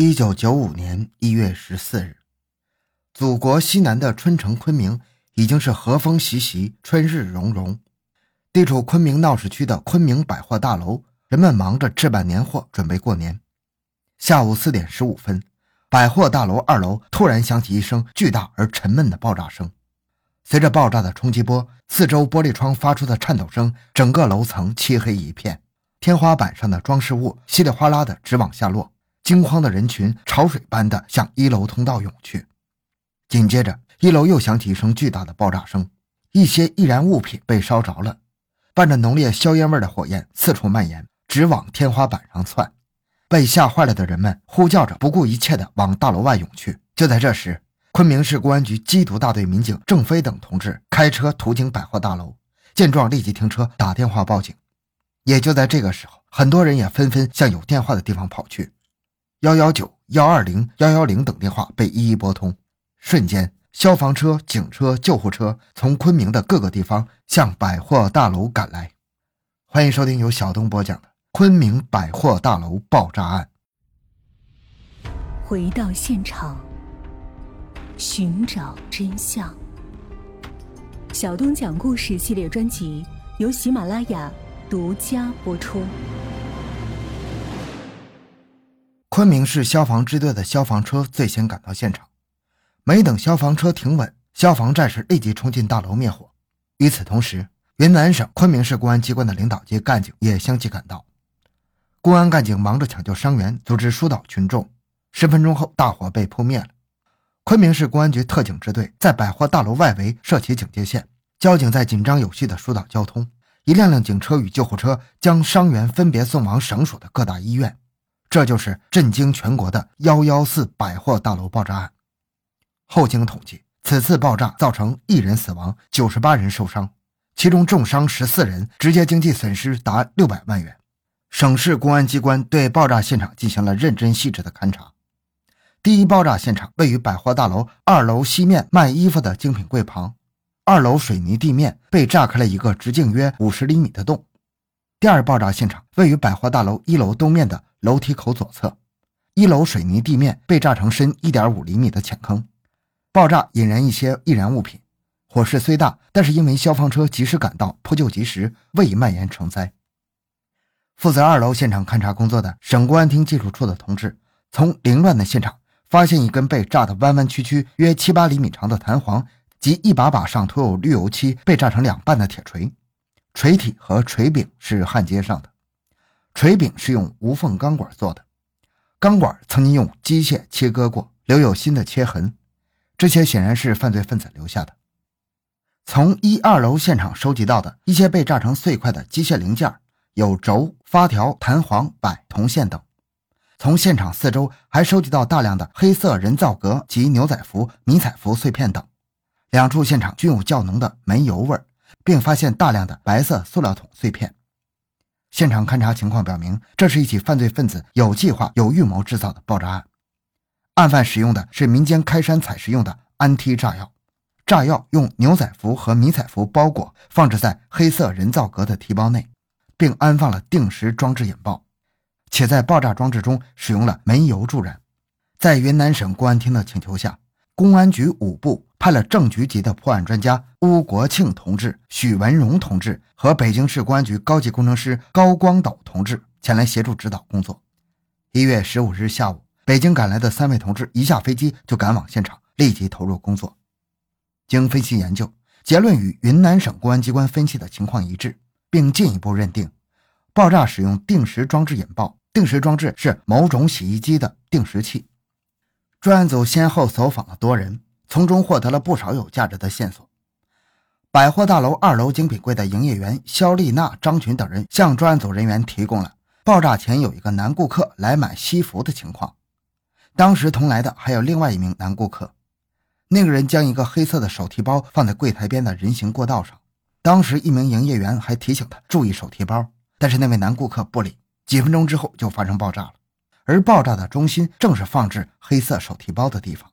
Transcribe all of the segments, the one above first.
一九九五年一月十四日，祖国西南的春城昆明已经是和风习习，春日融融。地处昆明闹市区的昆明百货大楼，人们忙着置办年货，准备过年。下午四点十五分，百货大楼二楼突然响起一声巨大而沉闷的爆炸声。随着爆炸的冲击波，四周玻璃窗发出的颤抖声，整个楼层漆黑一片，天花板上的装饰物稀里哗啦的直往下落。惊慌的人群潮水般的向一楼通道涌去，紧接着一楼又响起一声巨大的爆炸声，一些易燃物品被烧着了，伴着浓烈硝烟味的火焰四处蔓延，直往天花板上窜。被吓坏了的人们呼叫着，不顾一切的往大楼外涌去。就在这时，昆明市公安局缉毒大队民警郑飞等同志开车途经百货大楼，见状立即停车打电话报警。也就在这个时候，很多人也纷纷向有电话的地方跑去。幺幺九、幺二零、幺幺零等电话被一一拨通，瞬间，消防车、警车、救护车从昆明的各个地方向百货大楼赶来。欢迎收听由小东播讲的《昆明百货大楼爆炸案》。回到现场，寻找真相。小东讲故事系列专辑由喜马拉雅独家播出。昆明市消防支队的消防车最先赶到现场，没等消防车停稳，消防战士立即冲进大楼灭火。与此同时，云南省昆明市公安机关的领导及干警也相继赶到。公安干警忙着抢救伤员，组织疏导群众。十分钟后，大火被扑灭了。昆明市公安局特警支队在百货大楼外围设起警戒线，交警在紧张有序地疏导交通。一辆辆警车与救护车将伤员分别送往省属的各大医院。这就是震惊全国的幺幺四百货大楼爆炸案。后经统计，此次爆炸造成一人死亡，九十八人受伤，其中重伤十四人，直接经济损失达六百万元。省市公安机关对爆炸现场进行了认真细致的勘查。第一爆炸现场位于百货大楼二楼西面卖衣服的精品柜旁，二楼水泥地面被炸开了一个直径约五十厘米的洞。第二爆炸现场位于百货大楼一楼东面的。楼梯口左侧，一楼水泥地面被炸成深一点五厘米的浅坑，爆炸引燃一些易燃物品。火势虽大，但是因为消防车及时赶到，扑救及时，未蔓延成灾。负责二楼现场勘查工作的省公安厅技术处的同志，从凌乱的现场发现一根被炸得弯弯曲曲、约七八厘米长的弹簧及一把把上涂有绿油漆、被炸成两半的铁锤，锤体和锤柄是焊接上的。锤柄是用无缝钢管做的，钢管曾经用机械切割过，留有新的切痕，这些显然是犯罪分子留下的。从一二楼现场收集到的一些被炸成碎块的机械零件，有轴、发条、弹簧、摆、铜线等。从现场四周还收集到大量的黑色人造革及牛仔服、迷彩服碎片等。两处现场均有较浓的煤油味，并发现大量的白色塑料桶碎片。现场勘查情况表明，这是一起犯罪分子有计划、有预谋制造的爆炸案。案犯使用的是民间开山采石用的安梯炸药，炸药用牛仔服和迷彩服包裹，放置在黑色人造革的提包内，并安放了定时装置引爆，且在爆炸装置中使用了煤油助燃。在云南省公安厅的请求下，公安局五部。派了正局级的破案专家邬国庆同志、许文荣同志和北京市公安局高级工程师高光斗同志前来协助指导工作。一月十五日下午，北京赶来的三位同志一下飞机就赶往现场，立即投入工作。经分析研究，结论与云南省公安机关分析的情况一致，并进一步认定，爆炸使用定时装置引爆。定时装置是某种洗衣机的定时器。专案组先后走访了多人。从中获得了不少有价值的线索。百货大楼二楼精品柜的营业员肖丽娜、张群等人向专案组人员提供了爆炸前有一个男顾客来买西服的情况。当时同来的还有另外一名男顾客，那个人将一个黑色的手提包放在柜台边的人行过道上。当时一名营业员还提醒他注意手提包，但是那位男顾客不理。几分钟之后就发生爆炸了，而爆炸的中心正是放置黑色手提包的地方。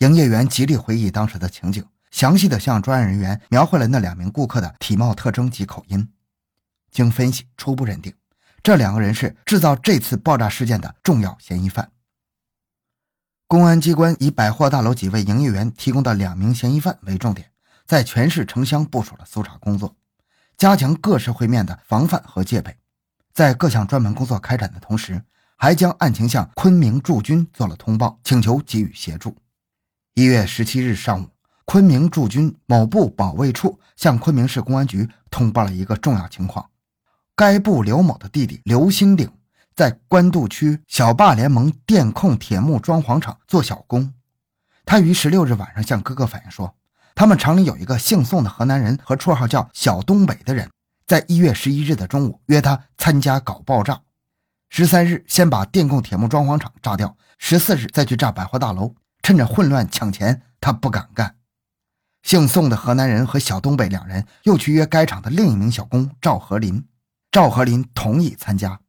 营业员极力回忆当时的情景，详细的向专案人员描绘了那两名顾客的体貌特征及口音。经分析，初步认定，这两个人是制造这次爆炸事件的重要嫌疑犯。公安机关以百货大楼几位营业员提供的两名嫌疑犯为重点，在全市城乡部署了搜查工作，加强各社会面的防范和戒备。在各项专门工作开展的同时，还将案情向昆明驻军做了通报，请求给予协助。一月十七日上午，昆明驻军某部保卫处向昆明市公安局通报了一个重要情况：该部刘某的弟弟刘新鼎。在官渡区小坝联盟电控铁木装潢厂做小工，他于十六日晚上向哥哥反映说，他们厂里有一个姓宋的河南人和绰号叫小东北的人，在一月十一日的中午约他参加搞爆炸，十三日先把电控铁木装潢厂炸掉，十四日再去炸百货大楼，趁着混乱抢钱，他不敢干。姓宋的河南人和小东北两人又去约该厂的另一名小工赵和林，赵和林同意参加。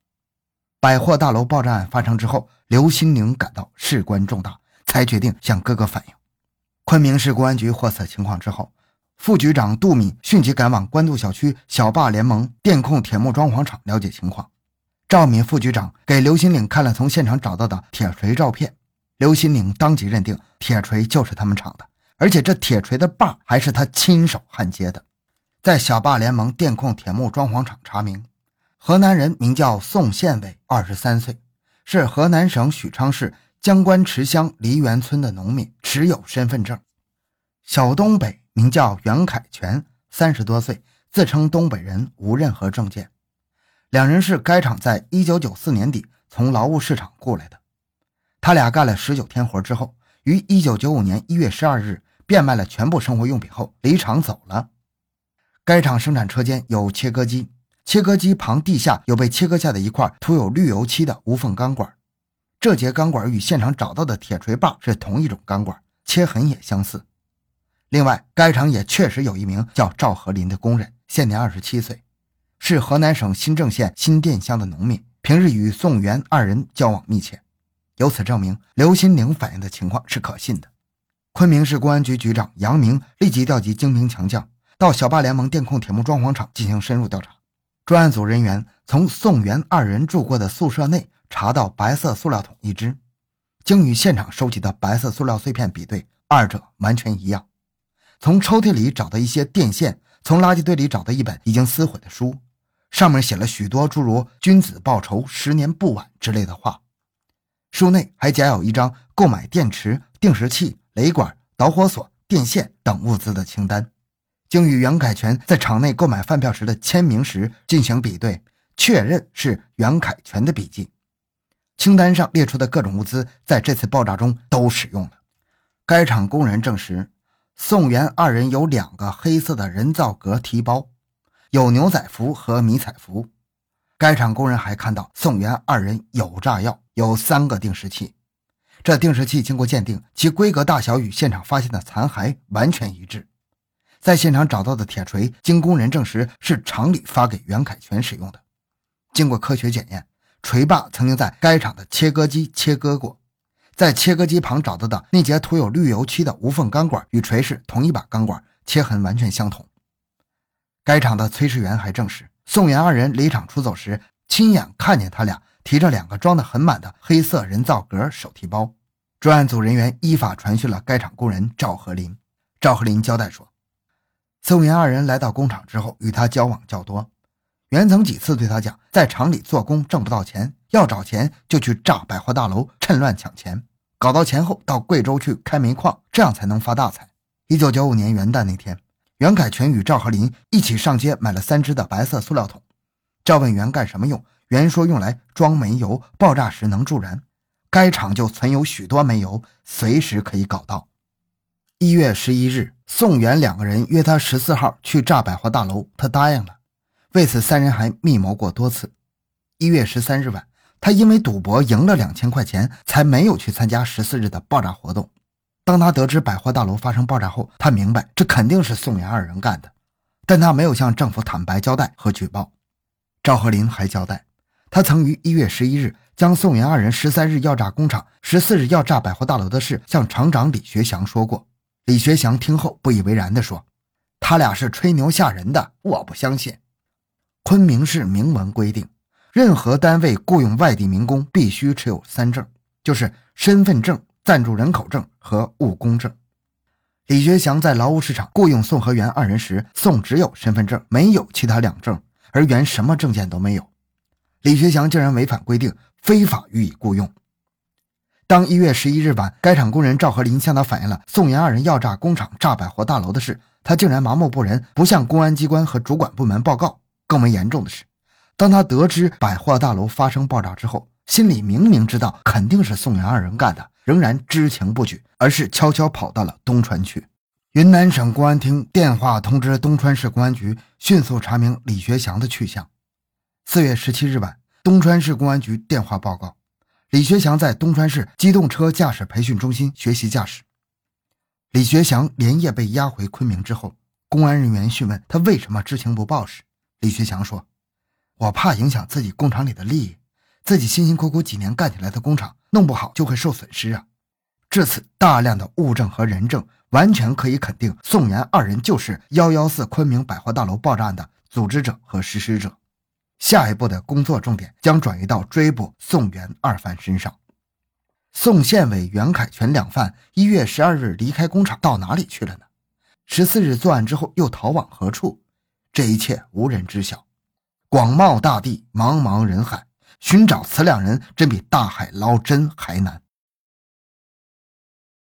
百货大楼爆炸案发生之后，刘新宁感到事关重大，才决定向哥哥反映。昆明市公安局获此情况之后，副局长杜敏迅即赶往官渡小区小坝联盟电控铁木装潢厂了解情况。赵敏副局长给刘新岭看了从现场找到的铁锤照片，刘新明当即认定铁锤就是他们厂的，而且这铁锤的把还是他亲手焊接的。在小坝联盟电控铁木装潢厂查明。河南人名叫宋宪伟，二十三岁，是河南省许昌市江关池乡梨园村的农民，持有身份证。小东北名叫袁凯全，三十多岁，自称东北人，无任何证件。两人是该厂在一九九四年底从劳务市场雇来的。他俩干了十九天活之后，于一九九五年一月十二日变卖了全部生活用品后离厂走了。该厂生产车间有切割机。切割机旁地下有被切割下的一块涂有绿油漆的无缝钢管，这节钢管与现场找到的铁锤把是同一种钢管，切痕也相似。另外，该厂也确实有一名叫赵和林的工人，现年二十七岁，是河南省新郑县新店乡的农民，平日与宋元二人交往密切。由此证明，刘新宁反映的情况是可信的。昆明市公安局局长杨明立即调集精兵强将到小坝联盟电控铁木装潢厂进行深入调查。专案组人员从宋元二人住过的宿舍内查到白色塑料桶一只，经与现场收集的白色塑料碎片比对，二者完全一样。从抽屉里找到一些电线，从垃圾堆里找到一本已经撕毁的书，上面写了许多诸如“君子报仇，十年不晚”之类的话。书内还夹有一张购买电池、定时器、雷管、导火索、电线等物资的清单。经与袁凯全在场内购买饭票时的签名时进行比对，确认是袁凯全的笔迹。清单上列出的各种物资在这次爆炸中都使用了。该厂工人证实，宋元二人有两个黑色的人造革提包，有牛仔服和迷彩服。该厂工人还看到宋元二人有炸药，有三个定时器。这定时器经过鉴定，其规格大小与现场发现的残骸完全一致。在现场找到的铁锤，经工人证实是厂里发给袁凯全使用的。经过科学检验，锤把曾经在该厂的切割机切割过。在切割机旁找到的那节涂有绿油漆的无缝钢管，与锤是同一把钢管，切痕完全相同。该厂的炊事员还证实，宋元二人离厂出走时，亲眼看见他俩提着两个装得很满的黑色人造革手提包。专案组人员依法传讯了该厂工人赵和林。赵和林交代说。宋元二人来到工厂之后，与他交往较多。袁曾几次对他讲，在厂里做工挣不到钱，要找钱就去炸百货大楼，趁乱抢钱，搞到钱后到贵州去开煤矿，这样才能发大财。一九九五年元旦那天，袁凯全与赵和林一起上街买了三只的白色塑料桶。赵问袁干什么用，袁说用来装煤油，爆炸时能助燃。该厂就存有许多煤油，随时可以搞到。一月十一日。宋元两个人约他十四号去炸百货大楼，他答应了。为此，三人还密谋过多次。一月十三日晚，他因为赌博赢了两千块钱，才没有去参加十四日的爆炸活动。当他得知百货大楼发生爆炸后，他明白这肯定是宋元二人干的，但他没有向政府坦白交代和举报。赵和林还交代，他曾于一月十一日将宋元二人十三日要炸工厂、十四日要炸百货大楼的事向厂长李学祥说过。李学祥听后不以为然地说：“他俩是吹牛吓人的，我不相信。昆明市明文规定，任何单位雇佣外地民工必须持有三证，就是身份证、暂住人口证和务工证。李学祥在劳务市场雇佣宋和元二人时，宋只有身份证，没有其他两证，而元什么证件都没有。李学祥竟然违反规定，非法予以雇佣。当一月十一日晚，该厂工人赵和林向他反映了宋元二人要炸工厂、炸百货大楼的事，他竟然麻木不仁，不向公安机关和主管部门报告。更为严重的是，当他得知百货大楼发生爆炸之后，心里明明知道肯定是宋元二人干的，仍然知情不举，而是悄悄跑到了东川去。云南省公安厅电话通知东川市公安局，迅速查明李学祥的去向。四月十七日晚，东川市公安局电话报告，李学祥在东川市机动车驾驶培训中心学习驾驶。李学祥连夜被押回昆明之后，公安人员询问他为什么知情不报时，李学祥说：“我怕影响自己工厂里的利益，自己辛辛苦苦几年干起来的工厂弄不好就会受损失啊。”至此，大量的物证和人证完全可以肯定，宋元二人就是幺幺四昆明百货大楼爆炸案的组织者和实施者。下一步的工作重点将转移到追捕宋元二犯身上。宋宪伟、袁凯全两犯一月十二日离开工厂到哪里去了呢？十四日作案之后又逃往何处？这一切无人知晓。广袤大地，茫茫人海，寻找此两人真比大海捞针还难。